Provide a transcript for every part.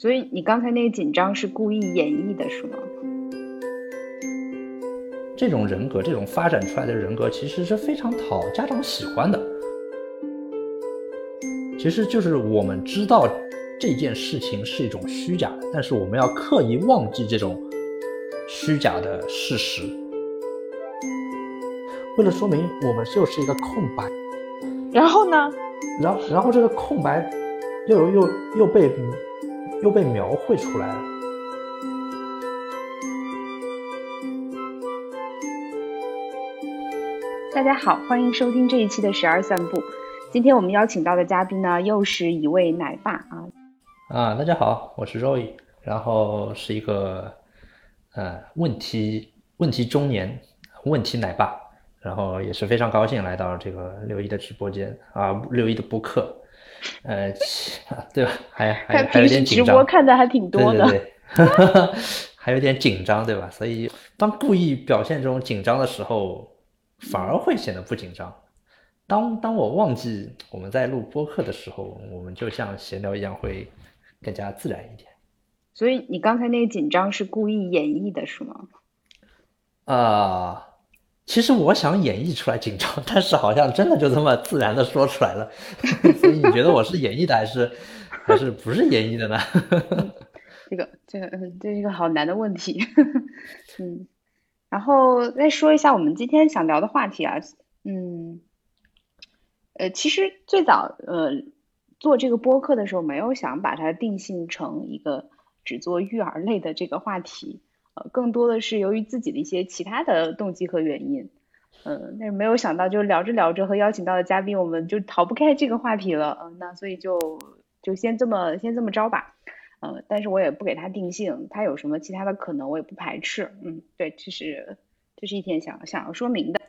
所以你刚才那个紧张是故意演绎的，是吗？这种人格，这种发展出来的人格，其实是非常讨家长喜欢的。其实就是我们知道这件事情是一种虚假的，但是我们要刻意忘记这种虚假的事实，为了说明我们就是一个空白。然后呢？然后，然后这个空白又又又被又被描绘出来了。大家好，欢迎收听这一期的十二散步。今天我们邀请到的嘉宾呢，又是一位奶爸啊。啊，大家好，我是 Roy，然后是一个呃问题问题中年问题奶爸，然后也是非常高兴来到这个六一的直播间啊，六一的播客，呃，对吧？还还还有点紧张。直播看的还挺多的，对对对，还有点紧张，对吧？所以当故意表现这种紧张的时候。反而会显得不紧张。当当我忘记我们在录播客的时候，我们就像闲聊一样，会更加自然一点。所以你刚才那个紧张是故意演绎的，是吗？啊，其实我想演绎出来紧张，但是好像真的就这么自然的说出来了。所以你觉得我是演绎的，还是还是不是演绎的呢？这个这个嗯，这是一个好难的问题。嗯。然后再说一下我们今天想聊的话题啊，嗯，呃，其实最早呃做这个播客的时候，没有想把它定性成一个只做育儿类的这个话题，更多的是由于自己的一些其他的动机和原因，嗯，但是没有想到就聊着聊着和邀请到的嘉宾，我们就逃不开这个话题了，嗯，那所以就就先这么先这么着吧。嗯，但是我也不给他定性，他有什么其他的可能，我也不排斥。嗯，对，这是这是一天想想要说明的。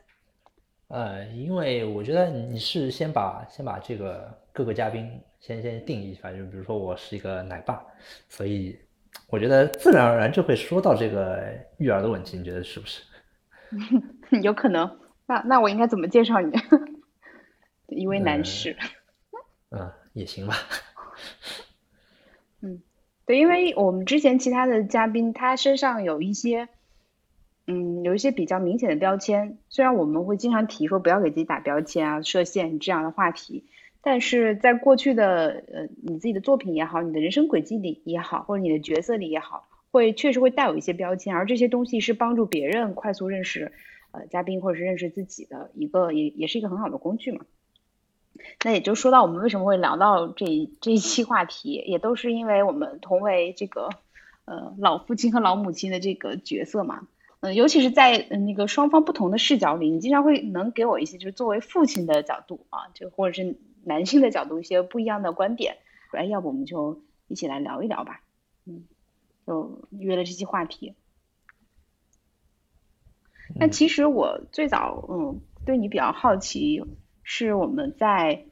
呃，因为我觉得你是先把先把这个各个嘉宾先先定义一下，就比如说我是一个奶爸，所以我觉得自然而然就会说到这个育儿的问题，你觉得是不是？有可能。那那我应该怎么介绍你？一位男士。嗯，也行吧。嗯。对，因为我们之前其他的嘉宾，他身上有一些，嗯，有一些比较明显的标签。虽然我们会经常提说不要给自己打标签啊、设限这样的话题，但是在过去的呃你自己的作品也好，你的人生轨迹里也好，或者你的角色里也好，会确实会带有一些标签，而这些东西是帮助别人快速认识呃嘉宾或者是认识自己的一个，也也是一个很好的工具嘛。那也就说到我们为什么会聊到这这一期话题，也都是因为我们同为这个呃老父亲和老母亲的这个角色嘛，嗯，尤其是在那个双方不同的视角里，你经常会能给我一些就是作为父亲的角度啊，就或者是男性的角度一些不一样的观点，哎，要不我们就一起来聊一聊吧，嗯，就约了这期话题。那其实我最早嗯对你比较好奇。是我们在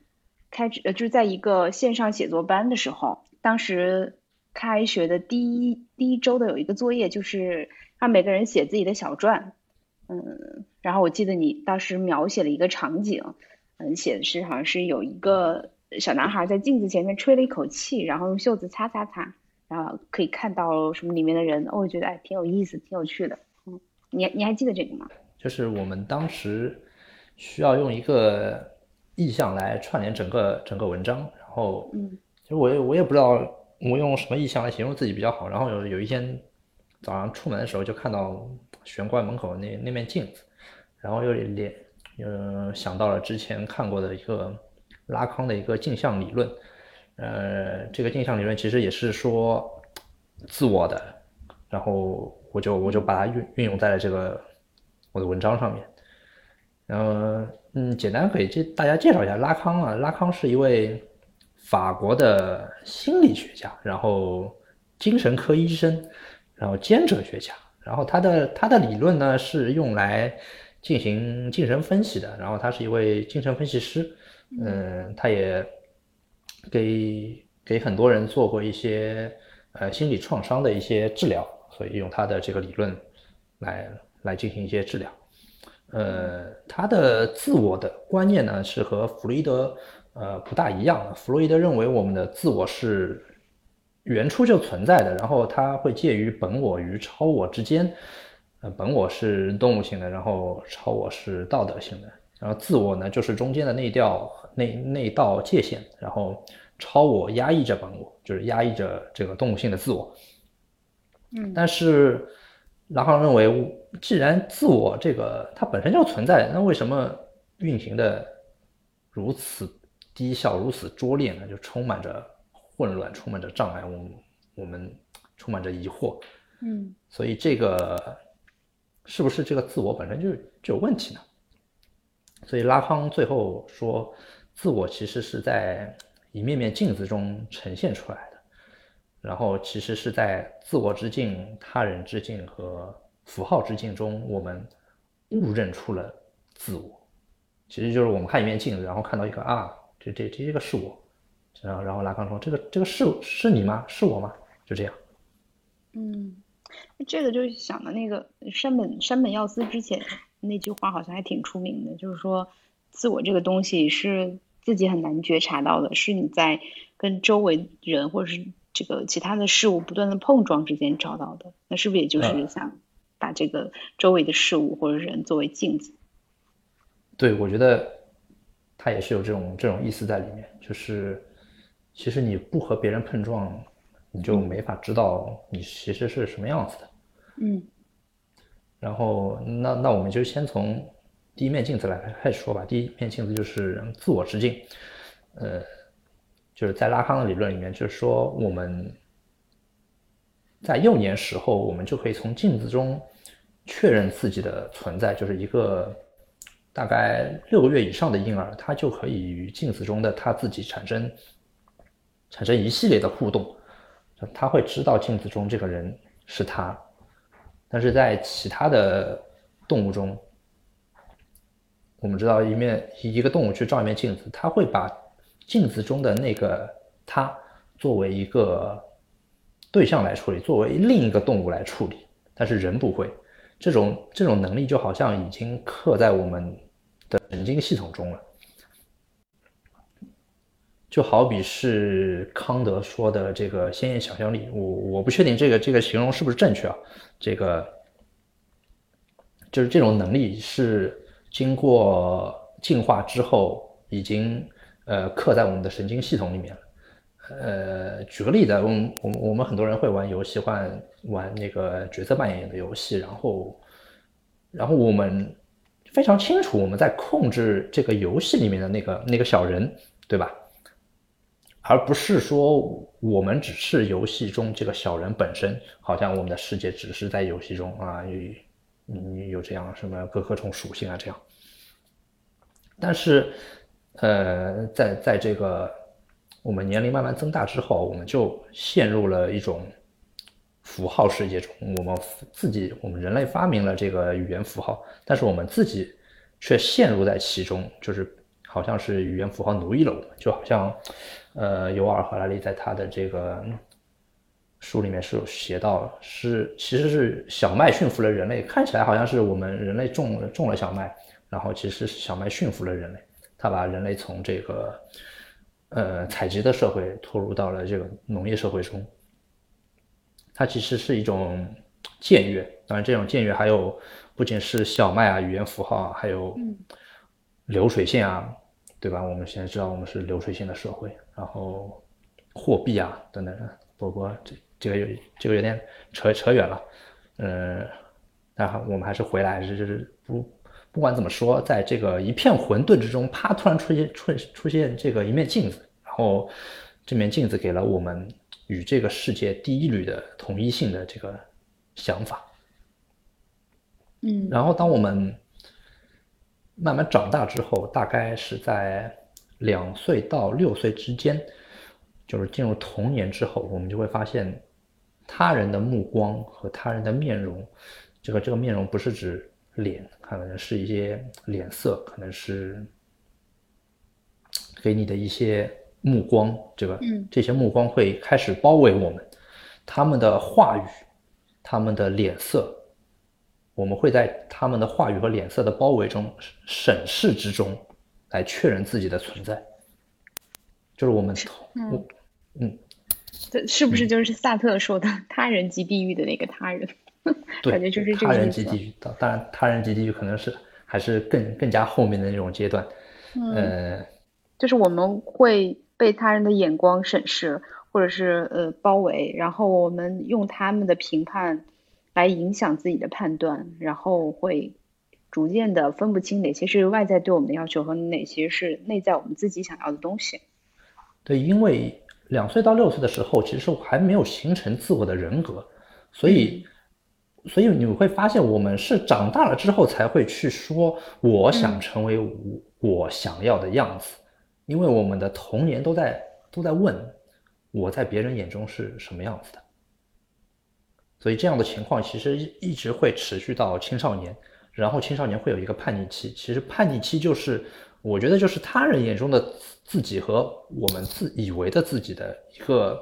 开呃，就是在一个线上写作班的时候，当时开学的第一第一周的有一个作业，就是让每个人写自己的小传，嗯，然后我记得你当时描写了一个场景，嗯，写的是好像是有一个小男孩在镜子前面吹了一口气，然后用袖子擦擦擦，然后可以看到什么里面的人，我觉得哎挺有意思，挺有趣的，嗯，你你还记得这个吗？就是我们当时。需要用一个意象来串联整个整个文章，然后，嗯，其实我也我也不知道我用什么意象来形容自己比较好。然后有有一天早上出门的时候，就看到玄关门口那那面镜子，然后又连嗯想到了之前看过的一个拉康的一个镜像理论，呃，这个镜像理论其实也是说自我的，然后我就我就把它运运用在了这个我的文章上面。然后，嗯，简单给这大家介绍一下拉康啊。拉康是一位法国的心理学家，然后精神科医生，然后兼哲学家。然后他的他的理论呢是用来进行精神分析的。然后他是一位精神分析师，嗯，他也给给很多人做过一些呃心理创伤的一些治疗，所以用他的这个理论来来进行一些治疗。呃，他的自我的观念呢是和弗洛伊德呃不大一样的。弗洛伊德认为我们的自我是原初就存在的，然后它会介于本我与超我之间。呃，本我是动物性的，然后超我是道德性的，然后自我呢就是中间的那道那那道界限，然后超我压抑着本我，就是压抑着这个动物性的自我。嗯，但是拉康认为，既然自我这个它本身就存在，那为什么运行的如此低效、如此拙劣呢？就充满着混乱，充满着障碍，我我们充满着疑惑。嗯，所以这个。是不是这个自我本身就就有问题呢？所以拉康最后说，自我其实是在一面面镜子中呈现出来的，然后其实是在自我之境、他人之境和符号之境中，我们误认出了自我。其实就是我们看一面镜子，然后看到一个啊，这这这个是我，然后然后拉康说，这个这个是是你吗？是我吗？就这样。嗯。这个就是想的那个山本山本耀司之前那句话好像还挺出名的，就是说自我这个东西是自己很难觉察到的，是你在跟周围人或者是这个其他的事物不断的碰撞之间找到的。那是不是也就是想把这个周围的事物或者人作为镜子？对，我觉得他也是有这种这种意思在里面，就是其实你不和别人碰撞。你就没法知道你其实是什么样子的，嗯，然后那那我们就先从第一面镜子来开始说吧。第一面镜子就是自我之镜，呃，就是在拉康的理论里面，就是说我们在幼年时候，我们就可以从镜子中确认自己的存在，就是一个大概六个月以上的婴儿，他就可以与镜子中的他自己产生产生一系列的互动。他会知道镜子中这个人是他，但是在其他的动物中，我们知道一面一个动物去照一面镜子，他会把镜子中的那个他作为一个对象来处理，作为另一个动物来处理，但是人不会，这种这种能力就好像已经刻在我们的神经系统中了。就好比是康德说的这个鲜艳想象力，我我不确定这个这个形容是不是正确啊？这个就是这种能力是经过进化之后已经呃刻在我们的神经系统里面了。呃，举个例子，我们我们我们很多人会玩游戏，玩玩那个角色扮演的游戏，然后然后我们非常清楚我们在控制这个游戏里面的那个那个小人，对吧？而不是说我们只是游戏中这个小人本身，好像我们的世界只是在游戏中啊，有有这样什么各各种属性啊这样。但是，呃，在在这个我们年龄慢慢增大之后，我们就陷入了一种符号世界中。我们自己，我们人类发明了这个语言符号，但是我们自己却陷入在其中，就是。好像是语言符号奴役了我们，就好像，呃，尤尔·赫拉利在他的这个书里面是有写到，是其实是小麦驯服了人类，看起来好像是我们人类种种了小麦，然后其实是小麦驯服了人类，他把人类从这个呃采集的社会拖入到了这个农业社会中，它其实是一种僭越，当然这种僭越还有不仅是小麦啊，语言符号啊，还有流水线啊。对吧？我们现在知道我们是流水线的社会，然后货币啊等等。不过这这个有这个有点扯扯远了，嗯，那我们还是回来，就是不不管怎么说，在这个一片混沌之中，啪，突然出现出出现这个一面镜子，然后这面镜子给了我们与这个世界第一缕的统一性的这个想法。嗯，然后当我们。慢慢长大之后，大概是在两岁到六岁之间，就是进入童年之后，我们就会发现，他人的目光和他人的面容，这个这个面容不是指脸，可能是一些脸色，可能是给你的一些目光，这个这些目光会开始包围我们，他们的话语，他们的脸色。我们会在他们的话语和脸色的包围中审视之中，来确认自己的存在。就是我们，嗯，嗯，这是不是就是萨特说的“他人即地狱”的那个他人？对，感觉就是这他人即地狱。当然，他人即地狱可能是还是更更加后面的那种阶段。嗯，就是我们会被他人的眼光审视，或者是呃包围，然后我们用他们的评判来影响自己的判断，然后会逐渐的分不清哪些是外在对我们的要求和哪些是内在我们自己想要的东西。对，因为两岁到六岁的时候，其实我还没有形成自我的人格，所以。所以你会发现，我们是长大了之后才会去说我想成为我我想要的样子，因为我们的童年都在都在问我在别人眼中是什么样子的。所以这样的情况其实一直会持续到青少年，然后青少年会有一个叛逆期。其实叛逆期就是我觉得就是他人眼中的自己和我们自以为的自己的一个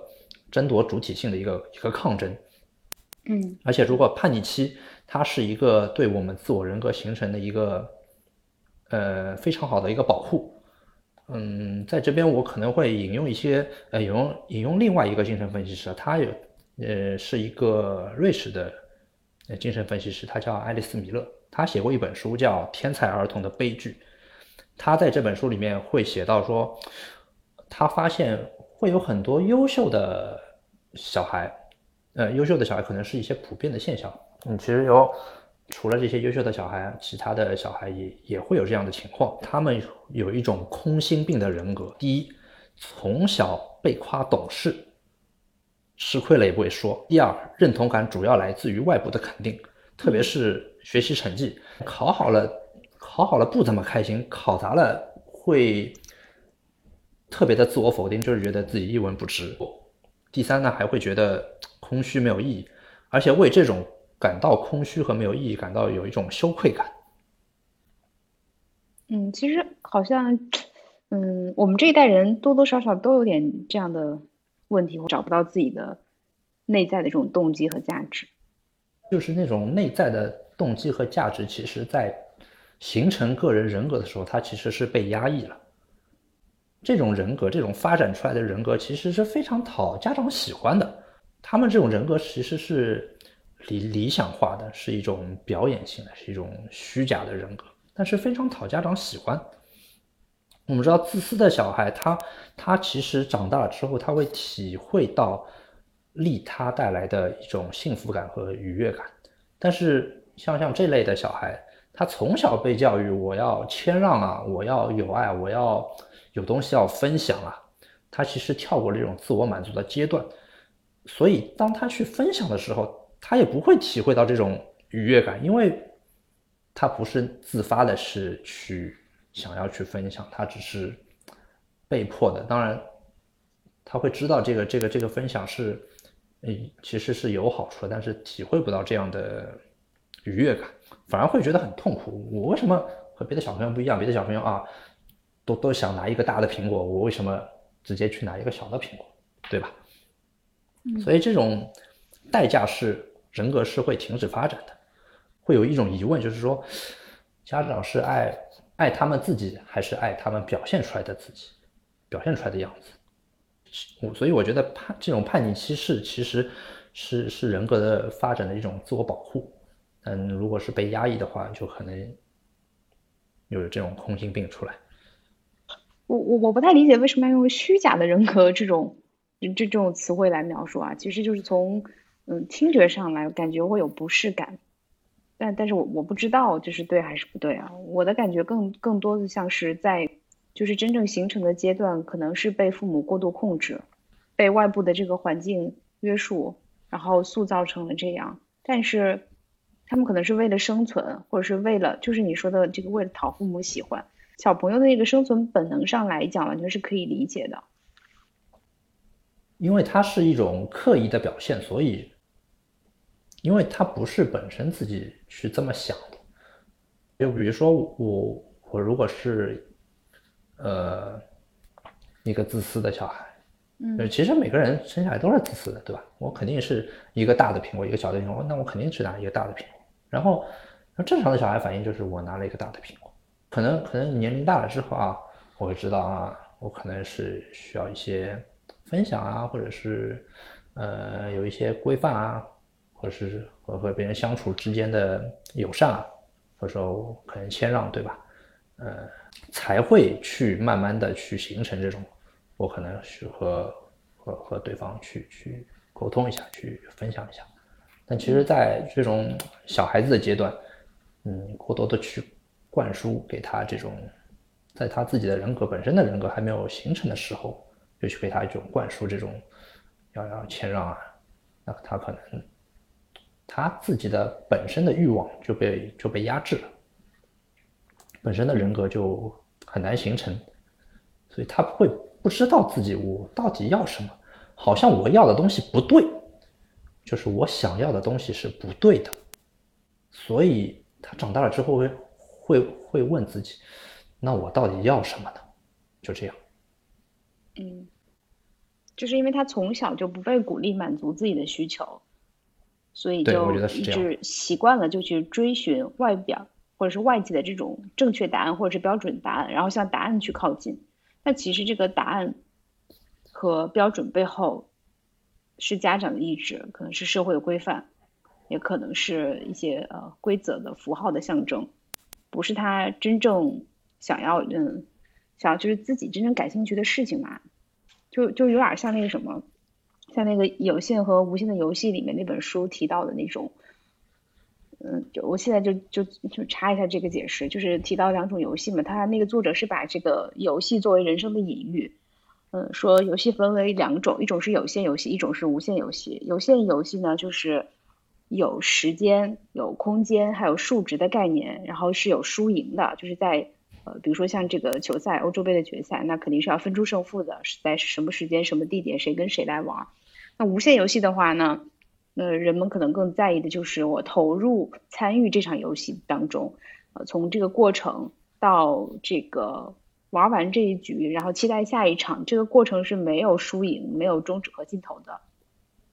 争夺主体性的一个一个抗争。嗯，而且如果叛逆期，它是一个对我们自我人格形成的一个，呃，非常好的一个保护。嗯，在这边我可能会引用一些，呃，引用引用另外一个精神分析师，他有，呃，是一个瑞士的，呃，精神分析师，他叫爱丽丝米勒，他写过一本书叫《天才儿童的悲剧》，他在这本书里面会写到说，他发现会有很多优秀的小孩。呃，优秀的小孩可能是一些普遍的现象。嗯，其实有除了这些优秀的小孩，其他的小孩也也会有这样的情况。他们有一种空心病的人格。第一，从小被夸懂事，吃亏了也不会说。第二，认同感主要来自于外部的肯定，特别是学习成绩，考好了，考好了不怎么开心，考砸了会特别的自我否定，就是觉得自己一文不值。第三呢，还会觉得空虚没有意义，而且为这种感到空虚和没有意义感到有一种羞愧感。嗯，其实好像，嗯，我们这一代人多多少少都有点这样的问题，找不到自己的内在的这种动机和价值。就是那种内在的动机和价值，其实在形成个人人格的时候，它其实是被压抑了。这种人格，这种发展出来的人格，其实是非常讨家长喜欢的。他们这种人格其实是理理想化的，是一种表演性的，是一种虚假的人格，但是非常讨家长喜欢。我们知道，自私的小孩，他他其实长大了之后，他会体会到利他带来的一种幸福感和愉悦感。但是像像这类的小孩，他从小被教育，我要谦让啊，我要有爱，我要。有东西要分享啊，他其实跳过了这种自我满足的阶段，所以当他去分享的时候，他也不会体会到这种愉悦感，因为他不是自发的，是去想要去分享，他只是被迫的。当然，他会知道这个这个这个分享是，诶，其实是有好处的，但是体会不到这样的愉悦感，反而会觉得很痛苦。我为什么和别的小朋友不一样？别的小朋友啊。都都想拿一个大的苹果，我为什么直接去拿一个小的苹果，对吧？所以这种代价是人格是会停止发展的，会有一种疑问，就是说家长是爱爱他们自己，还是爱他们表现出来的自己，表现出来的样子？我所以我觉得叛这种叛逆期是其实是是人格的发展的一种自我保护。嗯，如果是被压抑的话，就可能有这种空心病出来。我我我不太理解为什么要用虚假的人格这种这这种词汇来描述啊，其实就是从嗯听觉上来感觉会有不适感，但但是我我不知道这是对还是不对啊，我的感觉更更多的像是在就是真正形成的阶段，可能是被父母过度控制，被外部的这个环境约束，然后塑造成了这样，但是他们可能是为了生存，或者是为了就是你说的这个为了讨父母喜欢。小朋友的那个生存本能上来讲，完全是可以理解的，因为它是一种刻意的表现，所以，因为他不是本身自己去这么想的。就比如说我，我如果是，呃，一个自私的小孩，嗯，其实每个人生下来都是自私的，对吧？我肯定是一个大的苹果，一个小的苹果，那我肯定只拿一个大的苹果。然后，正常的小孩反应就是我拿了一个大的苹果。可能可能年龄大了之后啊，我会知道啊，我可能是需要一些分享啊，或者是呃有一些规范啊，或是和和别人相处之间的友善啊，或者说可能谦让，对吧？呃，才会去慢慢的去形成这种，我可能是和和和对方去去沟通一下，去分享一下。但其实，在这种小孩子的阶段，嗯，过多的去灌输给他这种，在他自己的人格本身的人格还没有形成的时候，就去给他一种灌输这种要要谦让啊，那他可能他自己的本身的欲望就被就被压制了，本身的人格就很难形成，所以他会不知道自己我到底要什么，好像我要的东西不对。就是我想要的东西是不对的，所以他长大了之后会会会问自己，那我到底要什么呢？就这样。嗯，就是因为他从小就不被鼓励满足自己的需求，所以就一直习惯了就去追寻外表或者是外界的这种正确答案或者是标准答案，然后向答案去靠近。那其实这个答案和标准背后。是家长的意志，可能是社会的规范，也可能是一些呃规则的符号的象征，不是他真正想要嗯想要就是自己真正感兴趣的事情嘛，就就有点像那个什么，像那个有限和无限的游戏里面那本书提到的那种，嗯，就我现在就就就查一下这个解释，就是提到两种游戏嘛，他那个作者是把这个游戏作为人生的隐喻。嗯，说游戏分为两种，一种是有限游戏，一种是无限游戏。有限游戏呢，就是有时间、有空间，还有数值的概念，然后是有输赢的，就是在呃，比如说像这个球赛、欧洲杯的决赛，那肯定是要分出胜负的，是在什么时间、什么地点，谁跟谁来玩。那无限游戏的话呢，呃，人们可能更在意的就是我投入参与这场游戏当中，呃，从这个过程到这个。玩完这一局，然后期待下一场，这个过程是没有输赢、没有终止和尽头的。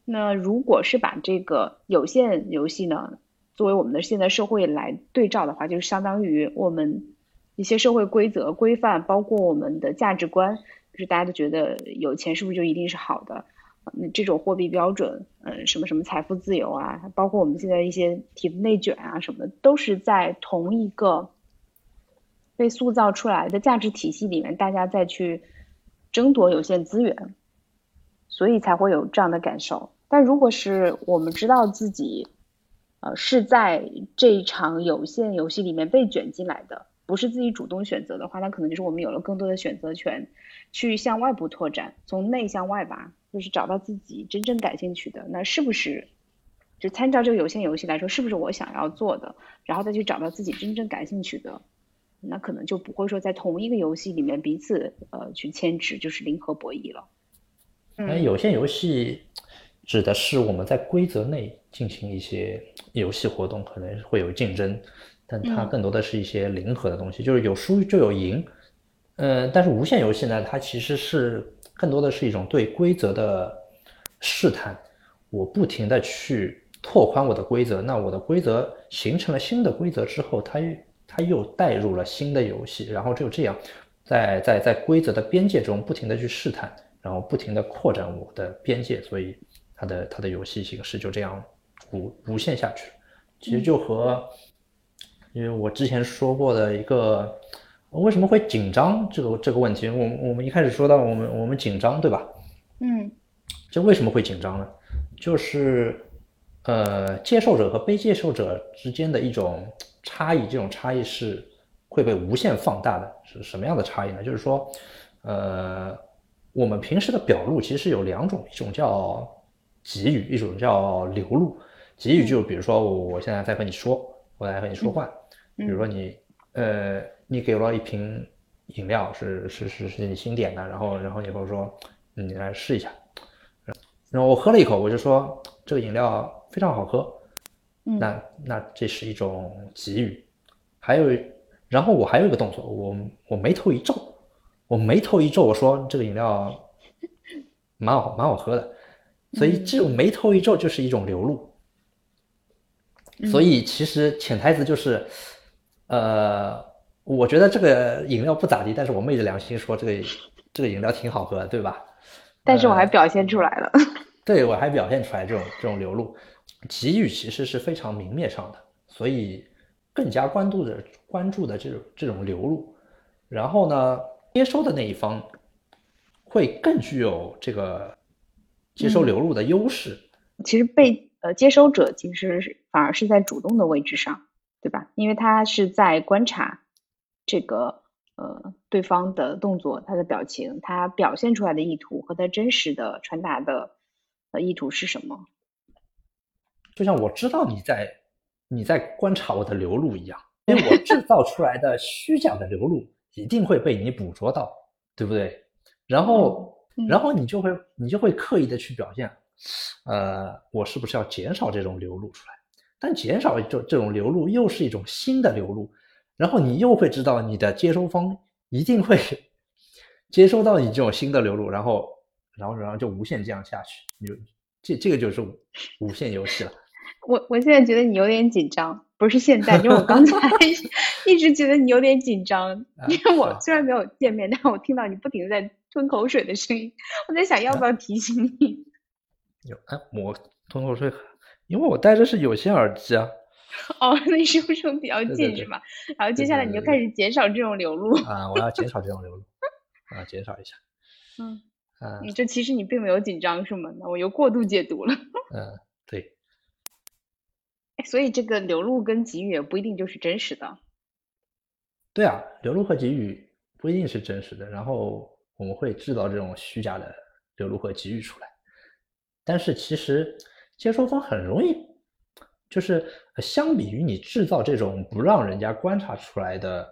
那如果是把这个有限游戏呢，作为我们的现在社会来对照的话，就是相当于我们一些社会规则、规范，包括我们的价值观，就是大家都觉得有钱是不是就一定是好的？那这种货币标准，嗯，什么什么财富自由啊，包括我们现在一些提的内卷啊什么的，都是在同一个。被塑造出来的价值体系里面，大家再去争夺有限资源，所以才会有这样的感受。但如果是我们知道自己，呃，是在这一场有限游戏里面被卷进来的，不是自己主动选择的话，那可能就是我们有了更多的选择权，去向外部拓展，从内向外吧，就是找到自己真正感兴趣的。那是不是就参照这个有限游戏来说，是不是我想要做的？然后再去找到自己真正感兴趣的。那可能就不会说在同一个游戏里面彼此呃去牵制，就是零和博弈了。嗯，有限游戏指的是我们在规则内进行一些游戏活动，可能会有竞争，但它更多的是一些零和的东西，就是有输就有赢。嗯，但是无限游戏呢，它其实是更多的是一种对规则的试探，我不停的去拓宽我的规则，那我的规则形成了新的规则之后，它。它又带入了新的游戏，然后就这样，在在在规则的边界中不停的去试探，然后不停的扩展我的边界，所以它的它的游戏形式就这样无无限下去。其实就和，因为我之前说过的一个为什么会紧张这个这个问题，我我们一开始说到我们我们紧张对吧？嗯，这为什么会紧张呢？就是呃接受者和被接受者之间的一种。差异，这种差异是会被无限放大的。是什么样的差异呢？就是说，呃，我们平时的表露其实有两种，一种叫给予，一种叫流露。给予就比如说，我现在在和你说，我在和你说话。比如说你，呃，你给了一瓶饮料，是是是是你新点的，然后然后你跟我说，你来试一下。然后我喝了一口，我就说这个饮料非常好喝。那那这是一种给予，还有，然后我还有一个动作，我我眉头一皱，我眉头一皱，我说这个饮料蛮好蛮好喝的，所以这种眉头一皱就是一种流露，所以其实潜台词就是，呃，我觉得这个饮料不咋地，但是我昧着良心说这个这个饮料挺好喝，对吧？但是我还表现出来了。对我还表现出来这种这种流露，给予其实是非常明面上的，所以更加关注的关注的这种这种流露，然后呢，接收的那一方会更具有这个接收流露的优势。其实被呃接收者其实是反而是在主动的位置上，对吧？因为他是在观察这个呃对方的动作、他的表情、他表现出来的意图和他真实的传达的。呃意图是什么？就像我知道你在你在观察我的流露一样，因为我制造出来的虚假的流露一定会被你捕捉到，对不对？然后，然后你就会你就会刻意的去表现，呃，我是不是要减少这种流露出来？但减少这这种流露又是一种新的流露，然后你又会知道你的接收方一定会接收到你这种新的流入，然后。然后，然后就无限这样下去，你就这这个就是无限游戏了。我我现在觉得你有点紧张，不是现在，因为我刚才 一直觉得你有点紧张，因为我虽然没有见面，但我听到你不停的在吞口水的声音，我在想要不要提醒你。有哎，我吞口水，因为我戴的是有线耳机啊。哦，那是不是比较近是吧？然后接下来你就开始减少这种流露。啊，我要减少这种流露，啊，减少一下。嗯。你这其实你并没有紧张是吗？那我又过度解读了。嗯，对。所以这个流露跟给予也不一定就是真实的。对啊，流露和给予不一定是真实的，然后我们会制造这种虚假的流露和给予出来。但是其实接收方很容易，就是相比于你制造这种不让人家观察出来的。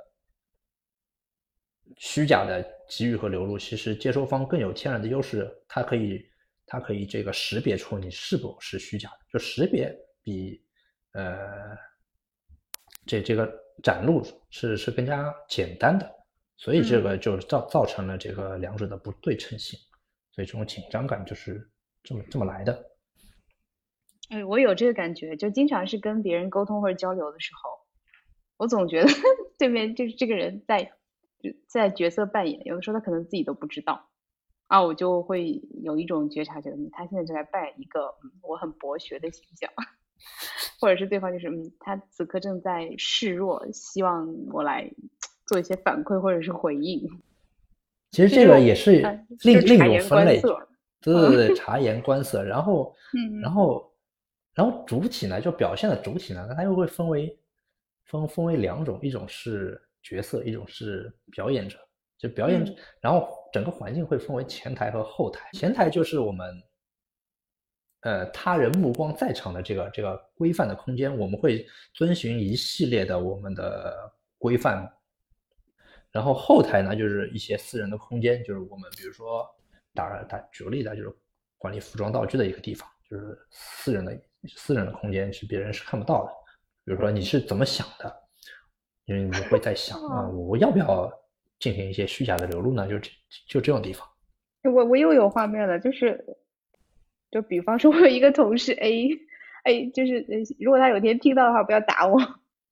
虚假的给予和流露，其实接收方更有天然的优势，它可以，它可以这个识别出你是否是虚假的，就识别比呃这这个展露是是更加简单的，所以这个就造造成了这个两者的不对称性，所以这种紧张感就是这么这么来的。哎，我有这个感觉，就经常是跟别人沟通或者交流的时候，我总觉得 对面就是这个人在。在角色扮演，有的时候他可能自己都不知道啊，我就会有一种觉察，觉得他现在就在扮演一个我很博学的形象，或者是对方就是嗯，他此刻正在示弱，希望我来做一些反馈或者是回应。其实这个也是另另一种分类，对对对，察言观色。然后，嗯然后，然后主体呢，就表现的主体呢，它又会分为分分为两种，一种是。角色一种是表演者，就表演者，然后整个环境会分为前台和后台。前台就是我们，呃，他人目光在场的这个这个规范的空间，我们会遵循一系列的我们的规范。然后后台呢，就是一些私人的空间，就是我们比如说打打举个例子，就是管理服装道具的一个地方，就是私人的私人的空间是别人是看不到的。比如说你是怎么想的？因为你会在想啊，我要不要进行一些虚假的流露呢？就就这种地方，我我又有画面了，就是，就比方说，我有一个同事 A，A 就是如果他有天听到的话，不要打我。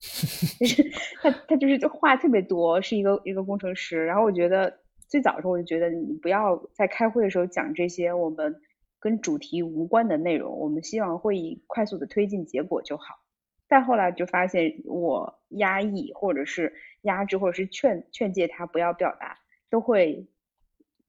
就是他他就是就话特别多，是一个一个工程师。然后我觉得最早的时候我就觉得你不要在开会的时候讲这些我们跟主题无关的内容，我们希望会议快速的推进结果就好。再后来就发现，我压抑或者是压制或者是劝劝诫他不要表达，都会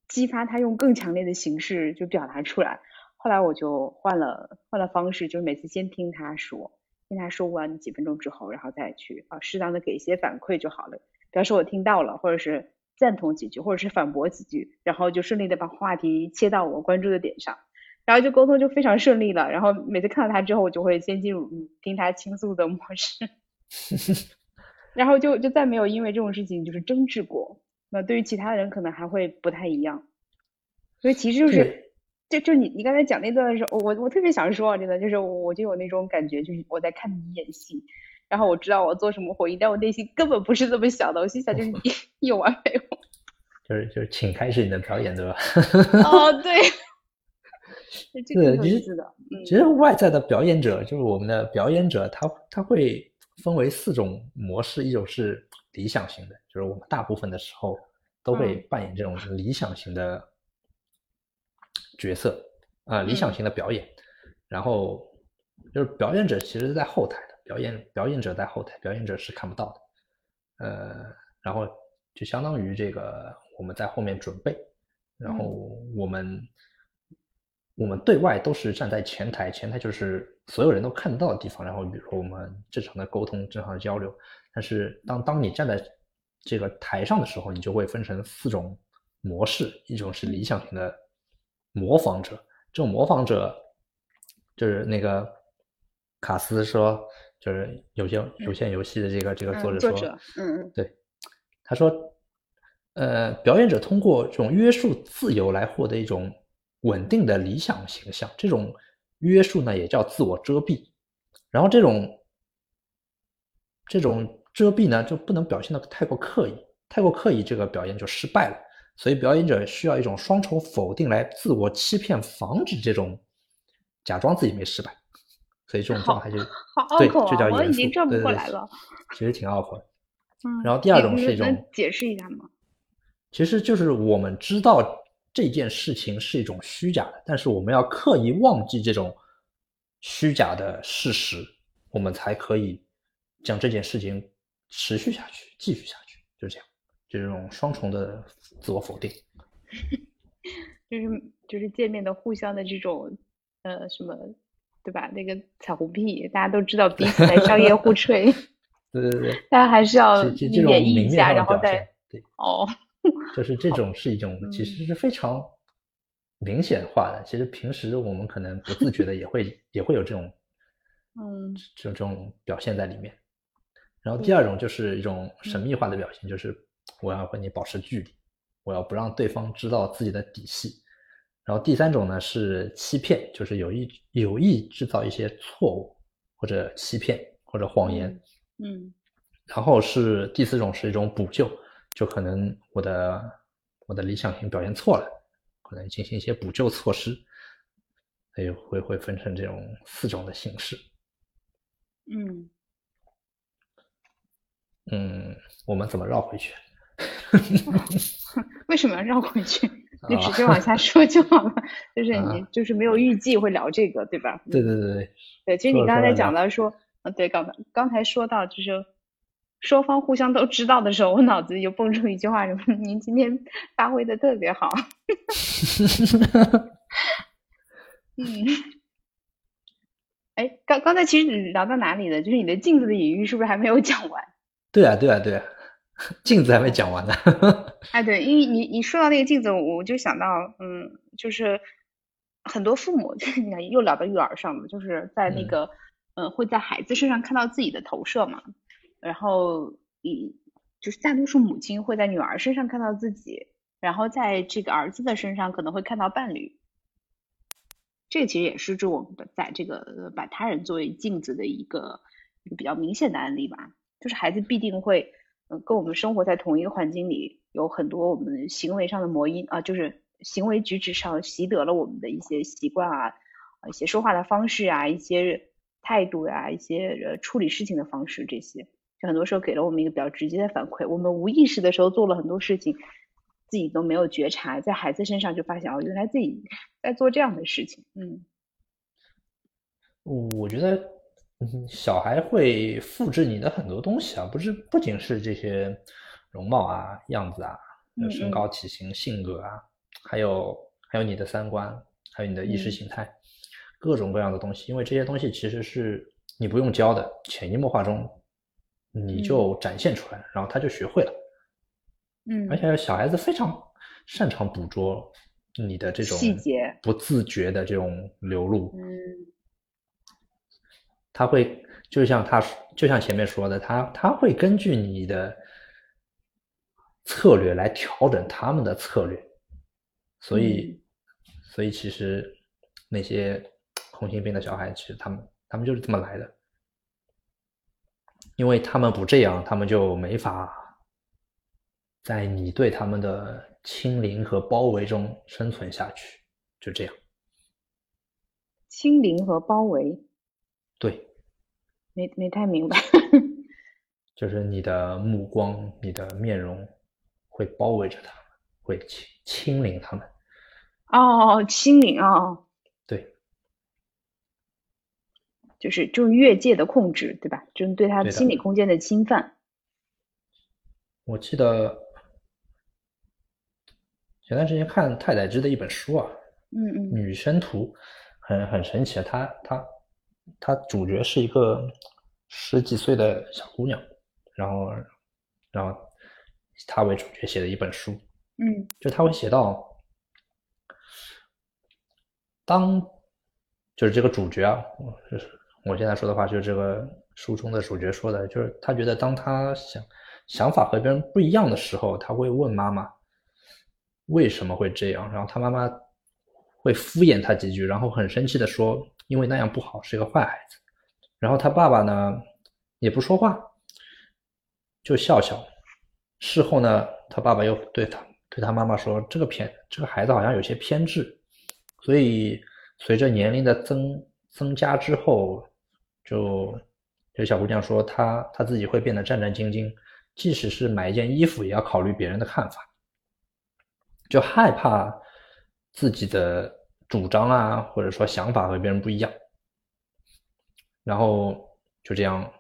激发他用更强烈的形式就表达出来。后来我就换了换了方式，就是每次先听他说，听他说完几分钟之后，然后再去啊适当的给一些反馈就好了。表示我听到了，或者是赞同几句，或者是反驳几句，然后就顺利的把话题切到我关注的点上。然后就沟通就非常顺利了，然后每次看到他之后，我就会先进入嗯听他倾诉的模式，然后就就再没有因为这种事情就是争执过。那对于其他人可能还会不太一样，所以其实就是就就你你刚才讲那段的时候，我我特别想说真的就是我就有那种感觉，就是我在看你演戏，然后我知道我做什么回应，但我内心根本不是这么想的，我心想就是你 有完没完？就是就是请开始你的表演，对吧？哦，对。是，其实其实外在的表演者就是我们的表演者，他他会分为四种模式，一种是理想型的，就是我们大部分的时候都会扮演这种理想型的角色啊，理想型的表演，然后就是表演者其实是在后台的，表演表演者在后台，表演者是看不到的，呃，然后就相当于这个我们在后面准备，然后我们我们对外都是站在前台，前台就是所有人都看得到的地方，然后比如说我们正常的沟通，正常的交流，但是当当你站在这个台上的时候，你就会分成四种模式，一种是理想型的模仿者，这种模仿者就是那个卡斯说，就是有些有线游戏的这个这个作者说，嗯嗯，对，他说，呃，表演者通过这种约束自由来获得一种稳定的理想形象，这种约束呢也叫自我遮蔽，然后这种这种。遮蔽呢就不能表现的太过刻意，太过刻意这个表演就失败了。所以表演者需要一种双重否定来自我欺骗，防止这种假装自己没失败。所以这种状态就对，就叫我已经过来了。其实挺拗口的。嗯。然后第二种是一种解释一下吗？其实就是我们知道这件事情是一种虚假的，但是我们要刻意忘记这种虚假的事实，我们才可以将这件事情。持续下去，继续下去，就是这样，就这种双重的自我否定，就是就是见面的互相的这种呃什么，对吧？那个彩虹屁，大家都知道彼此在商业互 吹，对对对，大家还是要演绎一下，然后再对哦，就是这种是一种其实是非常明显化的，其实平时我们可能不自觉的也会也会有这种 嗯这这种表现在里面。然后第二种就是一种神秘化的表现，就是我要和你保持距离，我要不让对方知道自己的底细。然后第三种呢是欺骗，就是有意有意制造一些错误或者欺骗或者谎言。嗯。然后是第四种是一种补救，就可能我的我的理想型表现错了，可能进行一些补救措施，所以会会分成这种四种的形式。嗯。嗯，我们怎么绕回去？为什么要绕回去？你直接往下说就好了。就是你就是没有预计会聊这个，对吧？对对对对。对，其实你刚才讲到说，嗯，对，刚才刚才说到就是双方互相都知道的时候，我脑子里就蹦出一句话：什么？您今天发挥的特别好。嗯。哎，刚刚才其实你聊到哪里了？就是你的镜子的隐喻是不是还没有讲完？对啊，对啊，对啊，镜子还没讲完呢。哎，对，因为你你说到那个镜子，我就想到，嗯，就是很多父母，你看又聊到育儿上了，就是在那个，嗯，会在孩子身上看到自己的投射嘛。然后，以，就是大多数母亲会在女儿身上看到自己，然后在这个儿子的身上可能会看到伴侣。这个其实也是就我们在这个把他人作为镜子的一个一个比较明显的案例吧。就是孩子必定会，嗯，跟我们生活在同一个环境里，有很多我们行为上的模因啊，就是行为举止上习得了我们的一些习惯啊，一些说话的方式啊，一些态度呀，一些呃处理事情的方式，这些就很多时候给了我们一个比较直接的反馈。我们无意识的时候做了很多事情，自己都没有觉察，在孩子身上就发现哦，原来自己在做这样的事情。嗯，我觉得。小孩会复制你的很多东西啊，不是不仅是这些容貌啊、样子啊、身高、体型、性格啊，还有还有你的三观，还有你的意识形态，各种各样的东西。因为这些东西其实是你不用教的，潜移默化中你就展现出来，然后他就学会了。嗯，而且小孩子非常擅长捕捉你的这种细节，不自觉的这种流露。嗯。他会就像他就像前面说的，他他会根据你的策略来调整他们的策略，所以所以其实那些红心病的小孩，其实他们他们就是这么来的，因为他们不这样，他们就没法在你对他们的清零和包围中生存下去，就这样。清零和包围。对，没没太明白，就是你的目光、你的面容会包围着他们，会亲亲临他们。哦，清零哦，对，就是这种越界的控制，对吧？就是对他的心理空间的侵犯。我记得前段时间看太宰治的一本书啊，嗯嗯，《女生图》，很很神奇啊，他他他主角是一个十几岁的小姑娘，然后然后以她为主角写的一本书，嗯，就他会写到，当就是这个主角啊，就是我现在说的话，就是这个书中的主角说的，就是他觉得当他想。想法和别人不一样的时候，他会问妈妈为什么会这样，然后他妈妈会敷衍他几句，然后很生气的说：“因为那样不好，是一个坏孩子。”然后他爸爸呢也不说话，就笑笑。事后呢，他爸爸又对他对他妈妈说：“这个偏这个孩子好像有些偏执，所以随着年龄的增增加之后，就就小姑娘说她她自己会变得战战兢兢。”即使是买一件衣服，也要考虑别人的看法，就害怕自己的主张啊，或者说想法和别人不一样，然后就这样，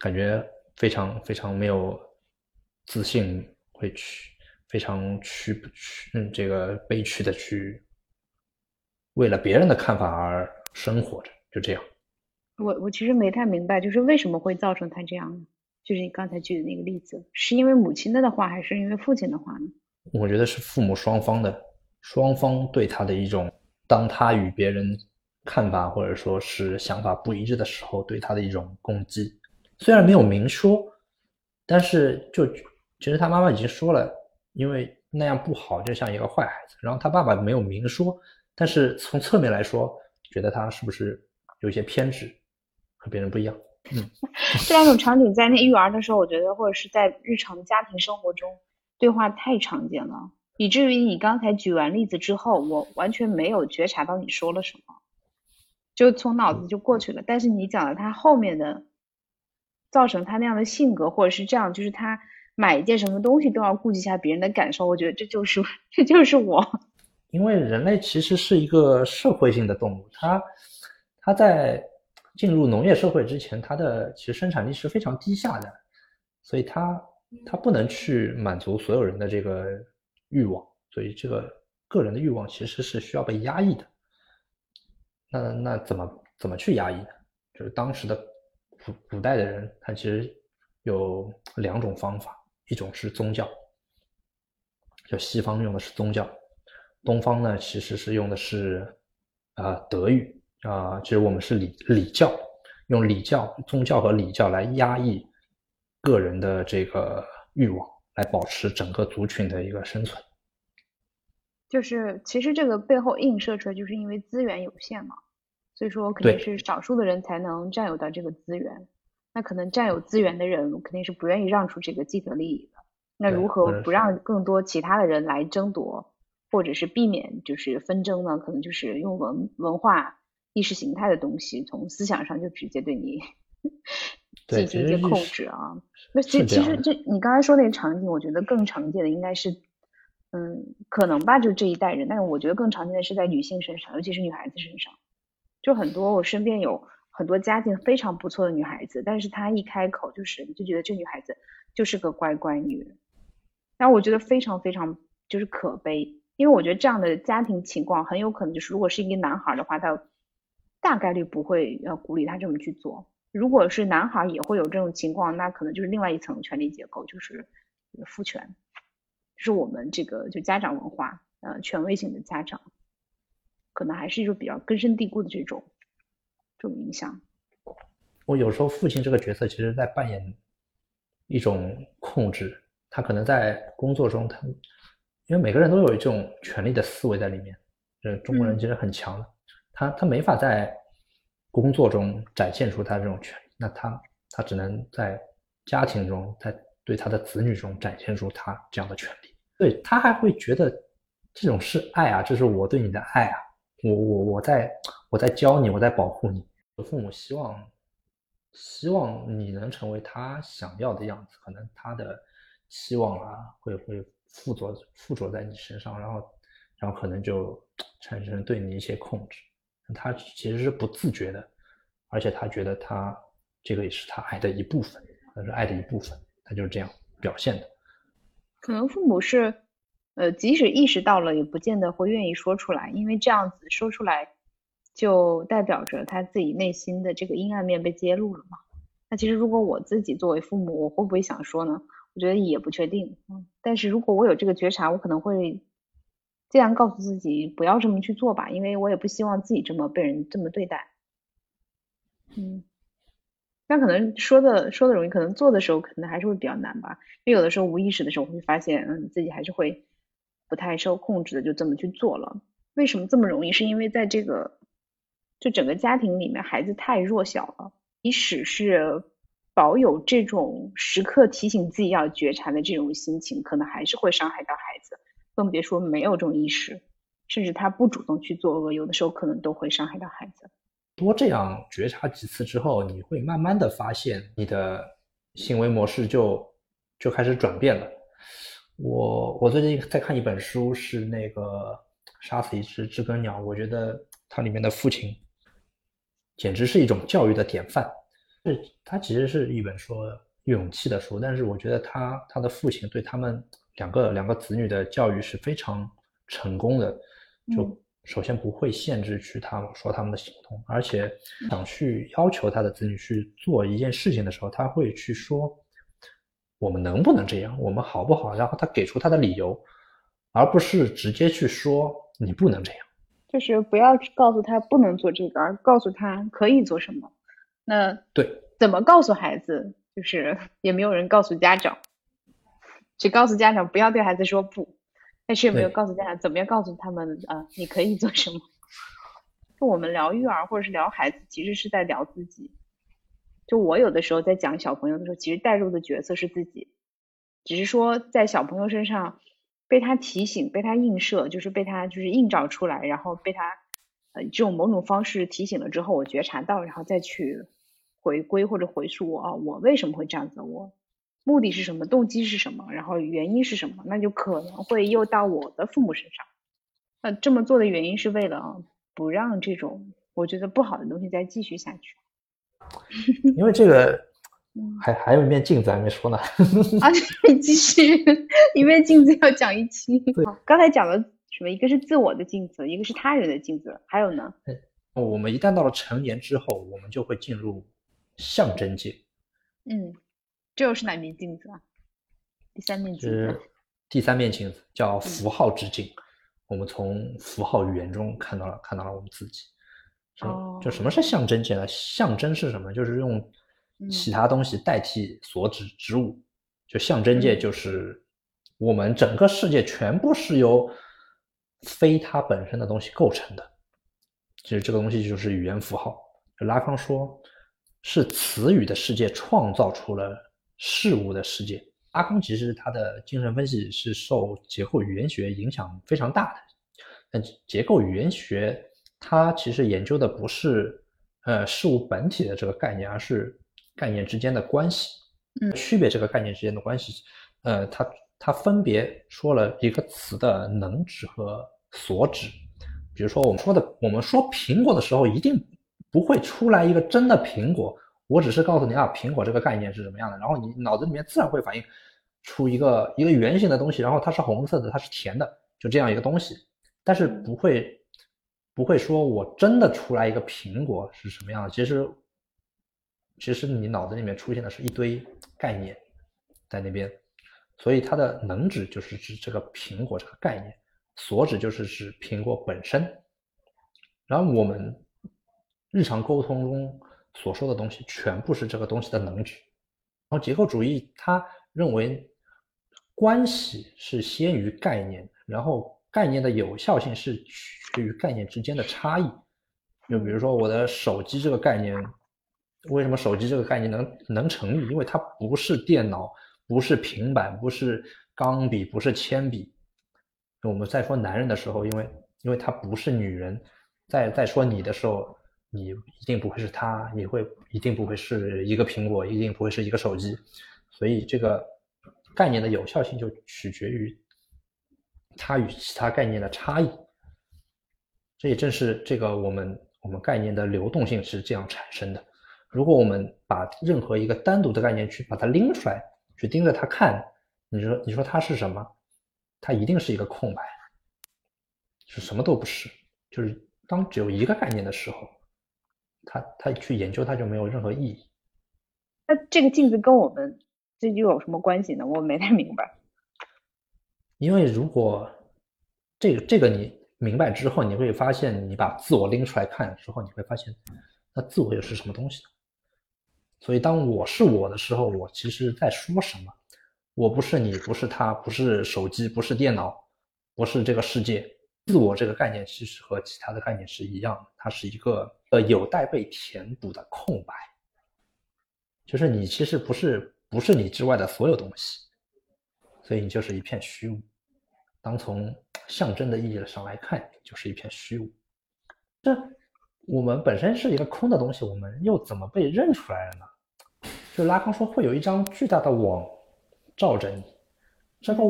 感觉非常非常没有自信，会去非常屈屈嗯这个悲屈的去为了别人的看法而生活着，就这样。我我其实没太明白，就是为什么会造成他这样呢。就是你刚才举的那个例子，是因为母亲的话，还是因为父亲的话呢？我觉得是父母双方的，双方对他的一种，当他与别人看法或者说是想法不一致的时候，对他的一种攻击。虽然没有明说，但是就其实他妈妈已经说了，因为那样不好，就像一个坏孩子。然后他爸爸没有明说，但是从侧面来说，觉得他是不是有些偏执，和别人不一样。嗯，这两种场景在那育儿的时候，我觉得或者是在日常家庭生活中对话太常见了，以至于你刚才举完例子之后，我完全没有觉察到你说了什么，就从脑子就过去了。但是你讲了他后面的，造成他那样的性格，或者是这样，就是他买一件什么东西都要顾及一下别人的感受，我觉得这就是 这就是我。因为人类其实是一个社会性的动物，他他在。进入农业社会之前，它的其实生产力是非常低下的，所以它它不能去满足所有人的这个欲望，所以这个个人的欲望其实是需要被压抑的。那那怎么怎么去压抑呢？就是当时的古古代的人，他其实有两种方法，一种是宗教，就西方用的是宗教，东方呢其实是用的是啊德育。啊，其实我们是礼礼教，用礼教、宗教和礼教来压抑个人的这个欲望，来保持整个族群的一个生存。就是其实这个背后映射出来，就是因为资源有限嘛，所以说肯定是少数的人才能占有到这个资源。那可能占有资源的人肯定是不愿意让出这个既得利益的。那如何不让更多其他的人来争夺，或者是避免就是纷争呢？可能就是用文文化。意识形态的东西，从思想上就直接对你 进行一些控制啊。那其其实这你刚才说那个场景，我觉得更常见的应该是，嗯，可能吧，就这一代人。但是我觉得更常见的是在女性身上，尤其是女孩子身上。就很多我身边有很多家境非常不错的女孩子，但是她一开口就是就觉得这女孩子就是个乖乖女。然后我觉得非常非常就是可悲，因为我觉得这样的家庭情况很有可能就是如果是一个男孩的话，他。大概率不会要鼓励他这么去做。如果是男孩也会有这种情况，那可能就是另外一层权力结构，就是父权，就是我们这个就家长文化，呃，权威性的家长，可能还是一种比较根深蒂固的这种这种影响。我有时候父亲这个角色，其实在扮演一种控制，他可能在工作中，他因为每个人都有一种权力的思维在里面，这，中国人其实很强的。他他没法在工作中展现出他这种权利，那他他只能在家庭中，在对他的子女中展现出他这样的权利。对他还会觉得这种是爱啊，这是我对你的爱啊，我我我在我在教你，我在保护你。父母希望希望你能成为他想要的样子，可能他的期望啊会会附着附着在你身上，然后然后可能就产生对你一些控制。他其实是不自觉的，而且他觉得他这个也是他爱的一部分，他是爱的一部分，他就是这样表现的。可能父母是，呃，即使意识到了，也不见得会愿意说出来，因为这样子说出来，就代表着他自己内心的这个阴暗面被揭露了嘛。那其实如果我自己作为父母，我会不会想说呢？我觉得也不确定。嗯，但是如果我有这个觉察，我可能会尽量告诉自己，不要这么去做吧，因为我也不希望自己这么被人这么对待。嗯。那可能说的说的容易，可能做的时候可能还是会比较难吧。因为有的时候无意识的时候会发现，嗯，自己还是会不太受控制的，就这么去做了。为什么这么容易？是因为在这个就整个家庭里面，孩子太弱小了。即使是保有这种时刻提醒自己要觉察的这种心情，可能还是会伤害到孩子。更别说没有这种意识，甚至他不主动去做恶，有的时候可能都会伤害到孩子。多这样觉察几次之后，你会慢慢的发现你的行为模式就就开始转变了。我我最近在看一本书，是那个《杀死一只知更鸟》，我觉得它里面的父亲简直是一种教育的典范。是，它其实是一本说勇气的书，但是我觉得他他的父亲对他们两个两个子女的教育是非常成功的，就。首先不会限制去他们说他们的行动，而且想去要求他的子女去做一件事情的时候，他会去说我们能不能这样，我们好不好，然后他给出他的理由，而不是直接去说你不能这样。就是不要告诉他不能做这个，而告诉他可以做什么。那对，怎么告诉孩子？就是也没有人告诉家长，只告诉家长不要对孩子说不。但是也没有告诉家长怎么样告诉他们啊？你可以做什么？就我们聊育儿或者是聊孩子，其实是在聊自己。就我有的时候在讲小朋友的时候，其实带入的角色是自己，只是说在小朋友身上被他提醒、被他映射，就是被他就是映照出来，然后被他呃这种某种方式提醒了之后，我觉察到，然后再去回归或者回溯我啊，我为什么会这样子？我。目的是什么？动机是什么？然后原因是什么？那就可能会又到我的父母身上。那这么做的原因是为了不让这种我觉得不好的东西再继续下去。因为这个还还有一面镜子还没说呢。啊，你继续，一面镜子要讲一期。刚才讲了什么？一个是自我的镜子，一个是他人的镜子，还有呢？我们一旦到了成年之后，我们就会进入象征界。嗯。这又是哪面镜子啊？第三面镜子。第三面镜子叫符号之镜，我们从符号语言中看到了看到了我们自己。哦。就什么是象征界呢？象征是什么？就是用其他东西代替所指之物。就象征界就是我们整个世界全部是由非它本身的东西构成的。其实这个东西就是语言符号。拉康说，是词语的世界创造出了。事物的世界，阿康其实他的精神分析是受结构语言学影响非常大的。但结构语言学它其实研究的不是呃事物本体的这个概念，而是概念之间的关系。嗯，区别这个概念之间的关系。呃，它它分别说了一个词的能指和所指。比如说我们说的，我们说苹果的时候，一定不会出来一个真的苹果。我只是告诉你啊，苹果这个概念是什么样的，然后你脑子里面自然会反映出一个一个圆形的东西，然后它是红色的，它是甜的，就这样一个东西，但是不会不会说我真的出来一个苹果是什么样的。其实其实你脑子里面出现的是一堆概念在那边，所以它的能指就是指这个苹果这个概念，所指就是指苹果本身。然后我们日常沟通中。所说的东西全部是这个东西的能指，然后结构主义他认为关系是先于概念，然后概念的有效性是取决于概念之间的差异。就比如说我的手机这个概念，为什么手机这个概念能能成立？因为它不是电脑，不是平板，不是钢笔，不是铅笔。我们在说男人的时候，因为因为他不是女人，在在说你的时候。你一定不会是他，你会一定不会是一个苹果，一定不会是一个手机，所以这个概念的有效性就取决于它与其他概念的差异。这也正是这个我们我们概念的流动性是这样产生的。如果我们把任何一个单独的概念去把它拎出来，去盯着它看，你说你说它是什么？它一定是一个空白，是什么都不是。就是当只有一个概念的时候，它它去研究它就没有任何意义。那这个镜子跟我们这又有什么关系呢？我没太明白。因为如果这个这个你明白之后，你会发现，你把自我拎出来看之后，你会发现，那自我又是什么东西呢？所以，当我是我的时候，我其实在说什么？我不是你，不是他，不是手机，不是电脑，不是这个世界。自我这个概念其实和其他的概念是一样的，它是一个呃有待被填补的空白。就是你其实不是不是你之外的所有东西，所以你就是一片虚无。当从象征的意义上来看，就是一片虚无。这我们本身是一个空的东西，我们又怎么被认出来了呢？就拉康说，会有一张巨大的网罩着你。这个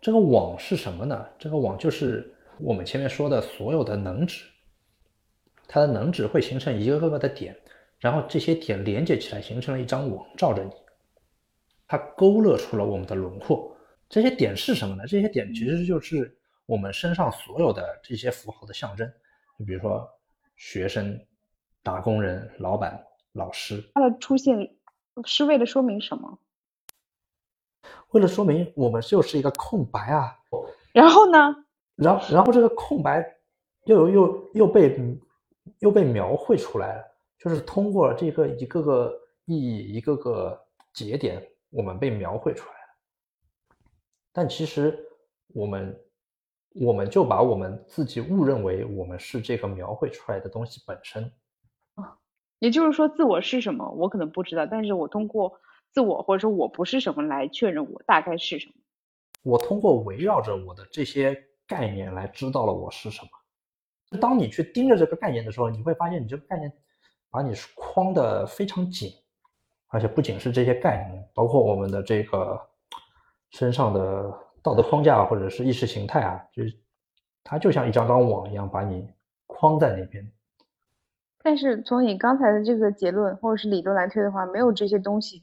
这个网是什么呢？这个网就是我们前面说的所有的能指，它的能指会形成一个个的点，然后这些点连接起来，形成了一张网罩着你。它勾勒出了我们的轮廓。这些点是什么呢？这些点其实就是我们身上所有的这些符号的象征。就比如说，学生、打工人、老板、老师，它的出现是为了说明什么？为了说明我们就是一个空白啊。然后呢？然后，然后这个空白又又又被又被描绘出来了，就是通过这个一个个意义、一个个节点，我们被描绘出来了。但其实我们，我们就把我们自己误认为我们是这个描绘出来的东西本身啊，也就是说，自我是什么，我可能不知道，但是我通过自我或者说我不是什么来确认我大概是什么。我通过围绕着我的这些概念来知道了我是什么。当你去盯着这个概念的时候，你会发现你这个概念把你框的非常紧，而且不仅是这些概念，包括我们的这个。身上的道德框架或者是意识形态啊，就是它就像一张张网一样把你框在那边。但是从你刚才的这个结论或者是理论来推的话，没有这些东西，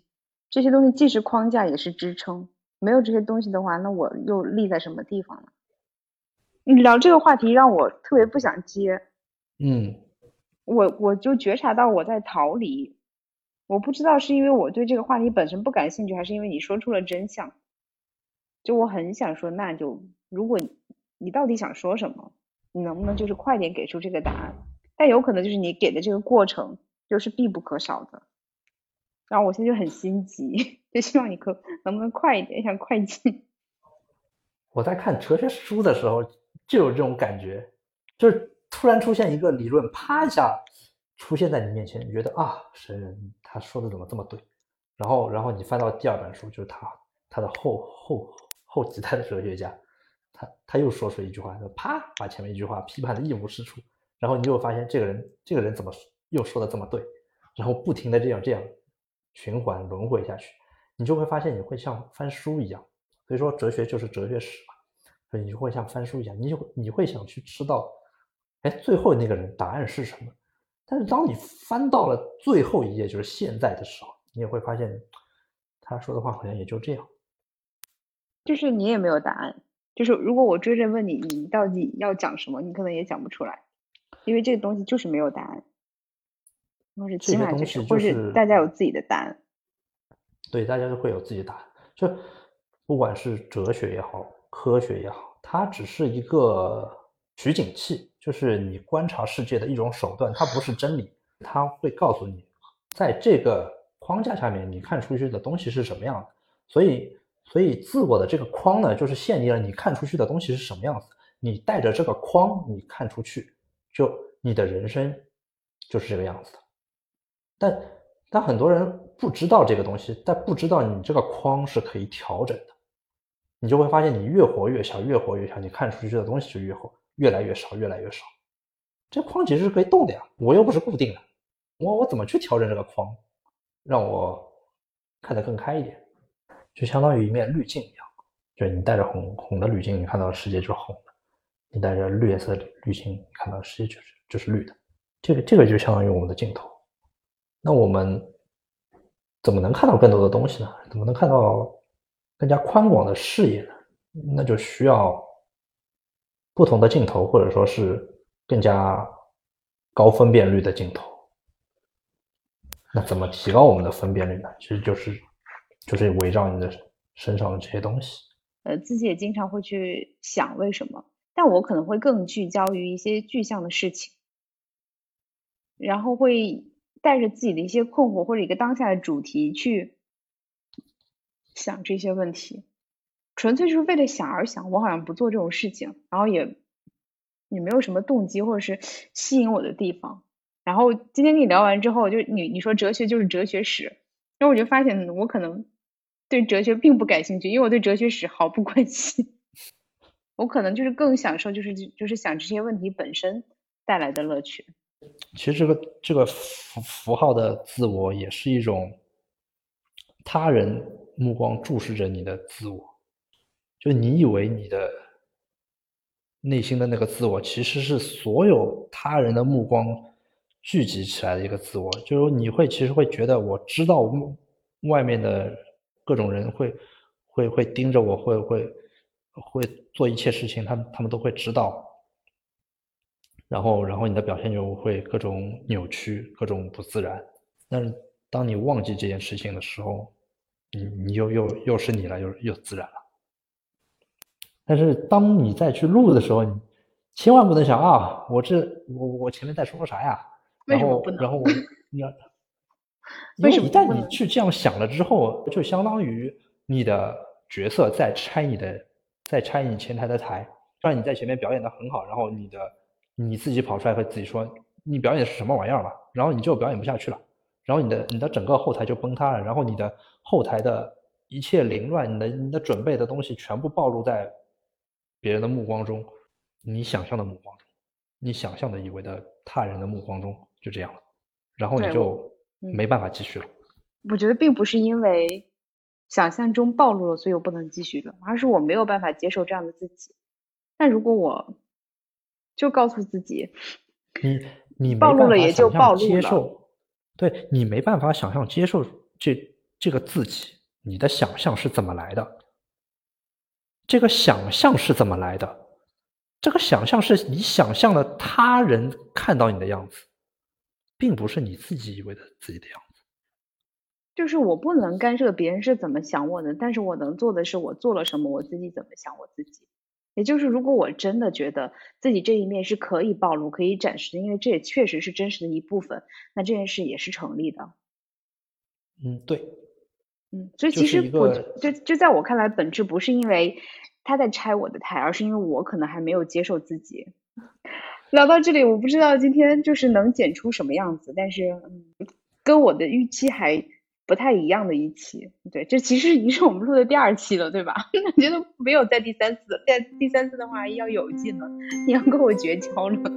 这些东西既是框架也是支撑。没有这些东西的话，那我又立在什么地方呢？你聊这个话题让我特别不想接。嗯，我我就觉察到我在逃离，我不知道是因为我对这个话题本身不感兴趣，还是因为你说出了真相。就我很想说，那就如果你到底想说什么，你能不能就是快点给出这个答案？但有可能就是你给的这个过程就是必不可少的。然后我现在就很心急，就希望你可能不能快一点，想快进。我在看哲学书的时候就有这种感觉，就是突然出现一个理论，啪一下出现在你面前，你觉得啊，神人他说的怎么这么对？然后，然后你翻到第二本书，就是他他的后后。后几代的哲学家，他他又说出一句话，就啪把前面一句话批判的一无是处，然后你就发现这个人这个人怎么又说的这么对，然后不停的这样这样循环轮回下去，你就会发现你会像翻书一样，所以说哲学就是哲学史嘛，所以你就会像翻书一样，你就你会想去知道，哎，最后那个人答案是什么？但是当你翻到了最后一页，就是现在的时候，你也会发现他说的话好像也就这样。就是你也没有答案，就是如果我追着问你，你到底要讲什么，你可能也讲不出来，因为这个东西就是没有答案，或者起码就是，或是大家有自己的答案。对，大家都会有自己的答案。就不管是哲学也好，科学也好，它只是一个取景器，就是你观察世界的一种手段，它不是真理。它会告诉你，在这个框架下面，你看出去的东西是什么样的，所以。所以，自我的这个框呢，就是限定了你看出去的东西是什么样子。你带着这个框，你看出去，就你的人生就是这个样子的。但但很多人不知道这个东西，但不知道你这个框是可以调整的。你就会发现，你越活越小，越活越小，你看出去的东西就越活越来越少，越来越少。这框其实是可以动的呀，我又不是固定的，我我怎么去调整这个框，让我看得更开一点？就相当于一面滤镜一样，就你带着红红的滤镜，你看到的世界就是红的；你带着绿颜色滤镜，你看到的世界就是就是绿的。这个这个就相当于我们的镜头。那我们怎么能看到更多的东西呢？怎么能看到更加宽广的视野呢？那就需要不同的镜头，或者说是更加高分辨率的镜头。那怎么提高我们的分辨率呢？其实就是就是围绕你的身上的这些东西。呃，自己也经常会去想为什么，但我可能会更聚焦于一些具象的事情，然后会带着自己的一些困惑或者一个当下的主题去想这些问题，纯粹就是为了想而想。我好像不做这种事情，然后也也没有什么动机或者是吸引我的地方。然后今天跟你聊完之后，就你你说哲学就是哲学史，然后我就发现我可能。对哲学并不感兴趣，因为我对哲学史毫不关心。我可能就是更享受，就是就是想这些问题本身带来的乐趣。其实这个这个符符号的自我也是一种他人目光注视着你的自我，就你以为你的内心的那个自我，其实是所有他人的目光聚集起来的一个自我。就是你会其实会觉得我知道外面的。各种人会会会盯着我，会会会做一切事情，他们他们都会知道。然后然后你的表现就会各种扭曲，各种不自然。但是当你忘记这件事情的时候，你你又又又是你了，又又自然了。但是当你再去录的时候，你千万不能想啊，我这我我前面在说啥呀？然后然后我 你要。因为一旦你去这样想了之后，就相当于你的角色在拆你的，在拆你前台的台，让你在前面表演的很好，然后你的你自己跑出来和自己说你表演的是什么玩意儿了，然后你就表演不下去了，然后你的你的整个后台就崩塌了，然后你的后台的一切凌乱，你的你的准备的东西全部暴露在别人的目光中，你想象的目光中，你想象的以为的他人的目光中，就这样了，然后你就。没办法继续了。我觉得并不是因为想象中暴露了，所以我不能继续了，而是我没有办法接受这样的自己。但如果我就告诉自己，你你暴露了也就暴露了，接受，对你没办法想象接受这这个自己，你的想象是怎么来的？这个想象是怎么来的？这个想象是你想象的他人看到你的样子。并不是你自己以为的自己的样子，就是我不能干涉别人是怎么想我的，但是我能做的是我做了什么，我自己怎么想我自己。也就是如果我真的觉得自己这一面是可以暴露、可以展示的，因为这也确实是真实的一部分，那这件事也是成立的。嗯，对，嗯，所以其实我就就在我看来，本质不是因为他在拆我的台，而是因为我可能还没有接受自己。聊到这里，我不知道今天就是能剪出什么样子，但是嗯，跟我的预期还不太一样的一期。对，这其实已经是我们录的第二期了，对吧？我觉得没有在第三次，在第三次的话要有劲了，你要跟我绝交了。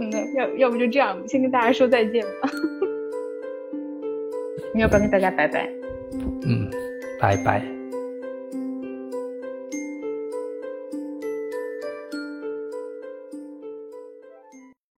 嗯，要要不就这样，先跟大家说再见吧。你要不要跟大家拜拜？嗯，拜拜。